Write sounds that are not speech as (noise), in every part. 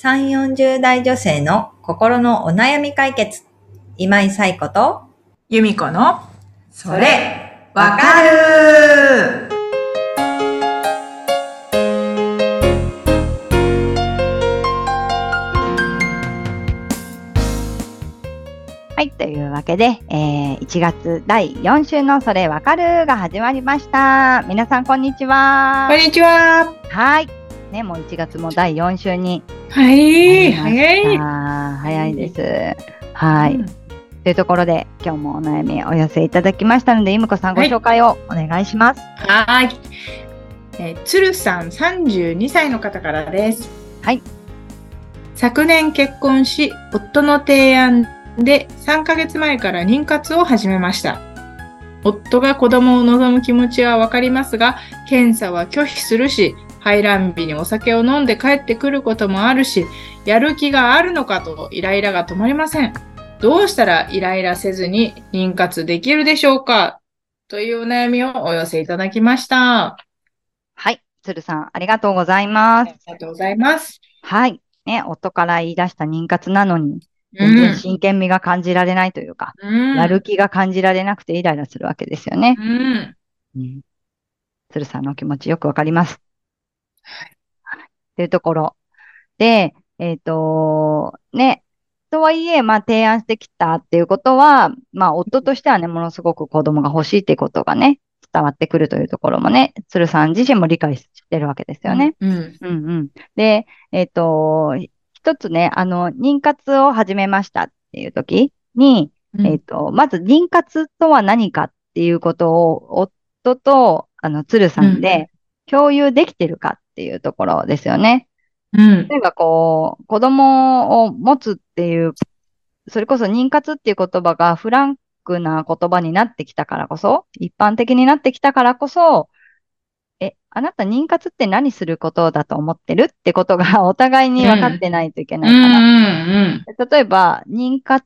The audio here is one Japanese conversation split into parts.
3、40代女性の心のお悩み解決。今井冴子と、由美子の、それ、わかるはい。というわけで、えー、1月第4週のそれわかるが始まりました。皆さん、こんにちはこん。にちは。はい。ね、もう1月も第4週にはい。早い。早いです。はい。うんというところで、今日もお悩みお寄せいただきましたので、いむこさんごはい紹介をお願いします。はい。えー、鶴さん32歳の方からです。はい。昨年結婚し、夫の提案で3ヶ月前から妊活を始めました。夫が子供を望む気持ちはわかりますが、検査は拒否するし、排卵日にお酒を飲んで帰ってくることもあるし、やる気があるのかとイライラが止まりません。どうしたらイライラせずに妊活できるでしょうか？というお悩みをお寄せいただきました。あはい。鶴さん、ありがとうございます。りがとうございます。はい。ね、夫から言い出した妊活なのに、う全然ん。真剣味が感じられないというか、うん。やる気が感じられなくてイライラするわけですよね。うん。うん。鶴さんのお気持ちよくわかります。はい。というところ。で、えっと、ね、とはいえ、まあ提案してきたっていうことは、まあ夫としてはね、ものすごく子供が欲しいっていうことがね、伝わってくるというところもね、鶴さん自身も理解してるわけですよね。うん。うんうん。で、えっと、一つね、あの、妊活を始めましたっていう時に、うんえっと、まず妊活とは何かっていうことを、夫と、あの、鶴さんで共有できてるかっていうところですよね。うん。例えばこう、子供を持つっていう、それこそ妊活っていう言葉がフランクな言葉になってきたからこそ、一般的になってきたからこそ、え、あなた妊活って何することだと思ってるってことがお互いに分かってないといけうないから。ん。例えば、妊活、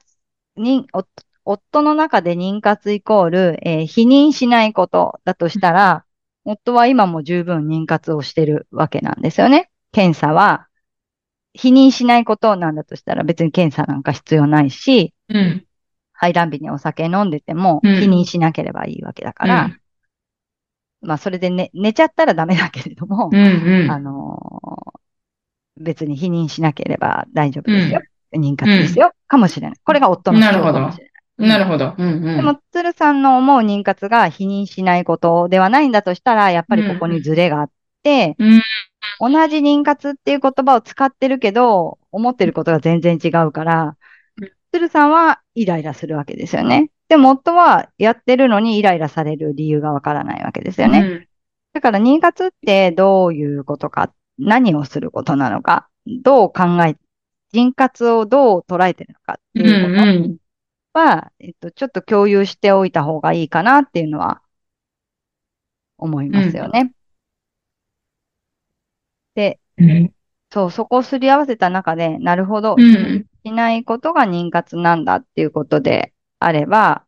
妊、お夫の中で妊活イコール、えー否認しないことだとしたら、夫は今も十分妊活をしてるわけなんですよね。検査は、否認しないことなんだとしたら別に検査なんか必要ないし、うん。排卵日にお酒飲んでてもうん否認しなければいいわけだから、まあそれで寝、寝ちゃったらダメだけれども、うん。うん。あのー別に否認しなければ大丈夫ですよ。妊活ですよ。かもしれない。これが夫の主張かもしれない。なるほど。うん。うん。でも、鶴さんの思う妊活が否認しないことではないんだとしたら、やっぱりここにズレがあって、うん。同じ妊活っていう言葉を使ってるけど、思ってることが全然違うからうん、鶴さんはイライラするわけですよね。でも、夫はやってるのにイライラされる理由がわからないわけですよね。うん。だから、妊活ってどういうことか、何をすることなのか、どう考え、妊活をどう捉えてるのかってうん。いうこと。うん。は、えっと、ちょっと共有しておいた方がいいかなっていうのは思いますよね。で、うん。そう、そこをすり合わせた中で、なるほど、うん。しないことが妊活なんだっていうことであれば、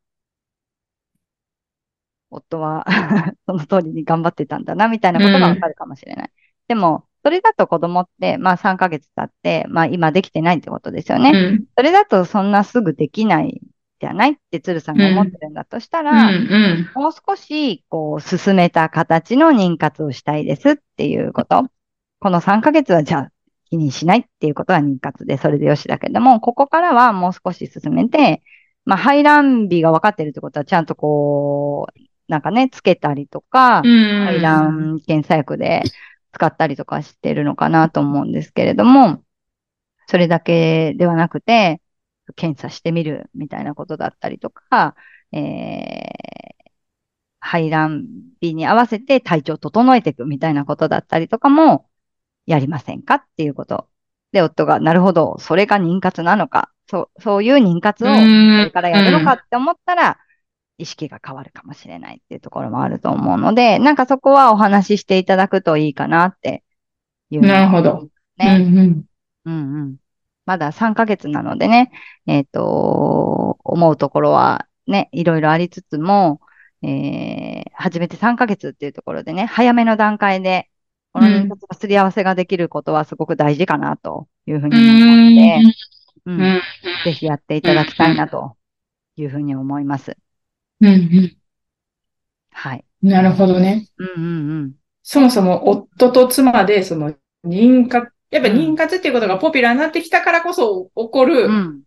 夫は (laughs) その通りに頑張ってたんだな、みたいなことがわかるかもしれない。でも、それだと子供って、まあ3ヶ月経って、まあ今できてないってことですよね。うん。それだとそんなすぐできないじゃないって鶴さんが思ってるんだとしたら、うん。もう少し、こう、進めた形の妊活をしたいですっていうこと。この3ヶ月はじゃあ、気にしないっていうことは妊活で、それでよしだけども、ここからはもう少し進めて、まあ、排卵日が分かってるってことは、ちゃんとこう、なんかね、つけたりとか、うん。排卵検査薬で使ったりとかしてるのかなと思うんですけれども、それだけではなくて、検査してみるみたいなことだったりとか、えー、排卵日に合わせて体調を整えていくみたいなことだったりとかもやりませんかっていうこと。で、夫が、なるほど、それが妊活なのか、そう、そういう妊活をこれからやるのかって思ったら、意識が変わるかもしれないっていうところもあると思うので、なんかそこはお話ししていただくといいかなっていうのはなるほど。ね。うん。うんうん。まだ3ヶ月なのでね、えっ、と、思うところはね、いろいろありつつも、えー、初めて3ヶ月っていうところでね、早めの段階でこの人活のすり合わせができることはすごく大事かなというふうにう思って、ん。うん。うん。ぜひやっていただきたいなというふうに思います。うん。はい。なるほどね。うん。うん。うん。そもそも夫と妻で、その、妊活、やっぱ妊活っていうことがポピュラーになってきたからこそ起こる、うん。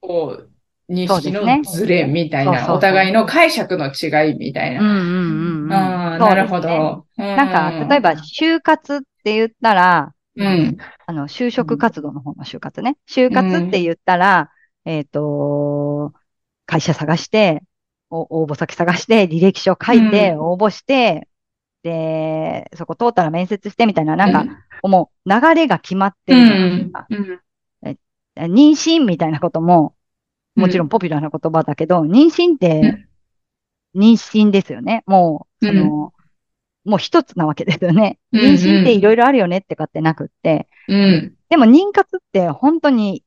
こう、認識のズレみたいな、そうそうそうお互いの解釈の違いみたいな。うんうんうんなるほ。ど。なんか、例えば、就活って言ったら、うん。あの、就職活動の方の就活ね。就活って言ったら、えっと、会社探して、お応募先探して、履歴書書いて、うん応募して、で、そこ通ったら面接してみたいな、なんか、うん。もう流れが決まってうる。うん。妊娠みたいなことも、もちろんポピュラーな言葉だけど、妊娠って、妊娠ですよね。もう、その、もう一つなわけですよね。うん。妊娠っていろいろあるよねってかってなくって、うん。でも妊活って本当に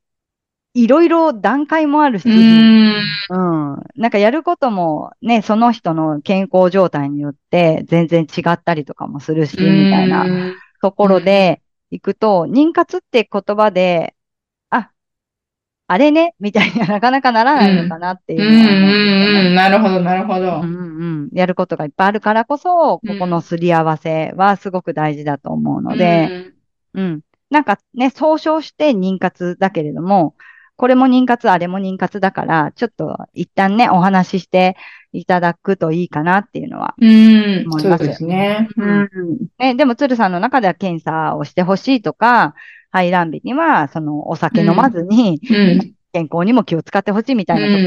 いろいろ段階もあるし、うん。うん。なんかやることもね、その人の健康状態によって全然違ったりとかもするし、みたいなところで行くと、妊活って言葉で、あ、あれね、みたいには (laughs) なかなかならないのかなっていう。なるほど、なるほどう。んうん、やることがいっぱいあるからこそ、ここのすり合わせはすごく大事だと思うので、うん。なんかね、総称して妊活だけれども、これも妊活、あれも妊活だから、ちょっと一旦ね、お話ししていただくといいかなっていうのは。うん。そう思いますですね。ううんん。ね、でも、鶴さんの中では検査をしてほしいとか、排卵日には、その、お酒飲まずに、うん。健康にも気を使ってほしいみたいなとこ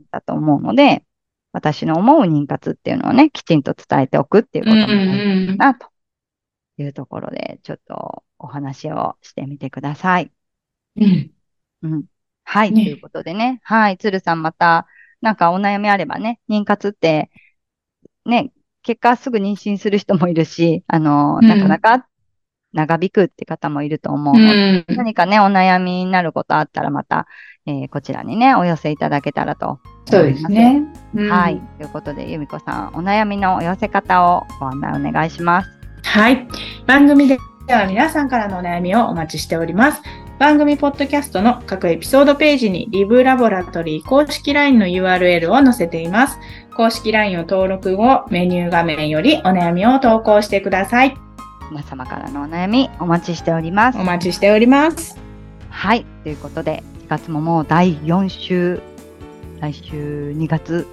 ろだと思うので、私の思う妊活っていうのをね、きちんと伝えておくっていうことも大事だな、というところで、ちょっとお話をしてみてください。うん。うん。はい。ねということでね。はい。鶴さんまた、なんかお悩みあればね、妊活って、ね、結果すぐ妊娠する人もいるし、あの、うんなかなか長引くって方もいると思うので、うん。何かね、お悩みになることあったらまた、えーこちらにね、お寄せいただけたらとそうですね。うんはい。。ということで、由美子さん、お悩みのお寄せ方をご案内お願いします。はい。番組では皆さんからのお悩みをお待ちしております。番組ポッドキャストの各エピソードページにリブラボラトリー公式 LINE の URL を載せています。公式 LINE を登録後、メニュー画面よりお悩みを投稿してください。皆様からのお悩み、お待ちしておりますお。待ちしております。はい。ということで、4月ももう第4週、来週2月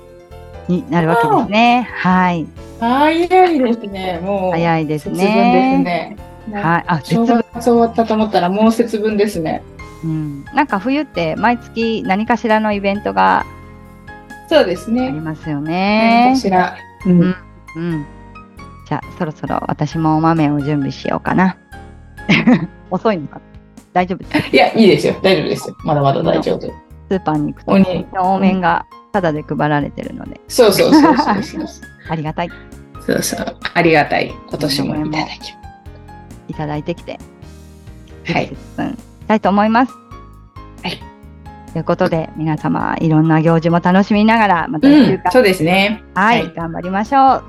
になるわけですね。はい。早いですね。もう。早いです節分ですね。ね。はい。あ、節正分。月終わったと思ったらもう節分ですね。うん。なんか冬って毎月何かしらのイベントがそうですありね。ますよ何ねか。しら。ううんん。うん。じゃあ、そろそろ私もお豆を準備しようかな。(laughs) 遅いのか大丈夫です。いや、いいですよ。大丈夫ですよ。まだまだ大丈夫。スーパーに行くと、鬼多麺がタダで配られてるので、そうそうそうそうそう。(laughs) ありがたい。そうそう。ありがたい。今年もいただきます。いただいてきて、はい。節分したいと思います。はい。ということで、皆様、いろんな行事も楽しみながら、またうん一週間、そうですね。はい、はい頑張りましょう。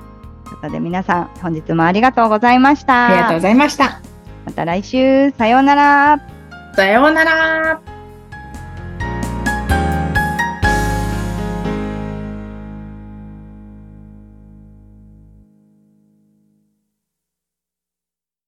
ということで、皆さん、本日もありがとうございました。ありがとうございました。また来週、さようなら。さようなら。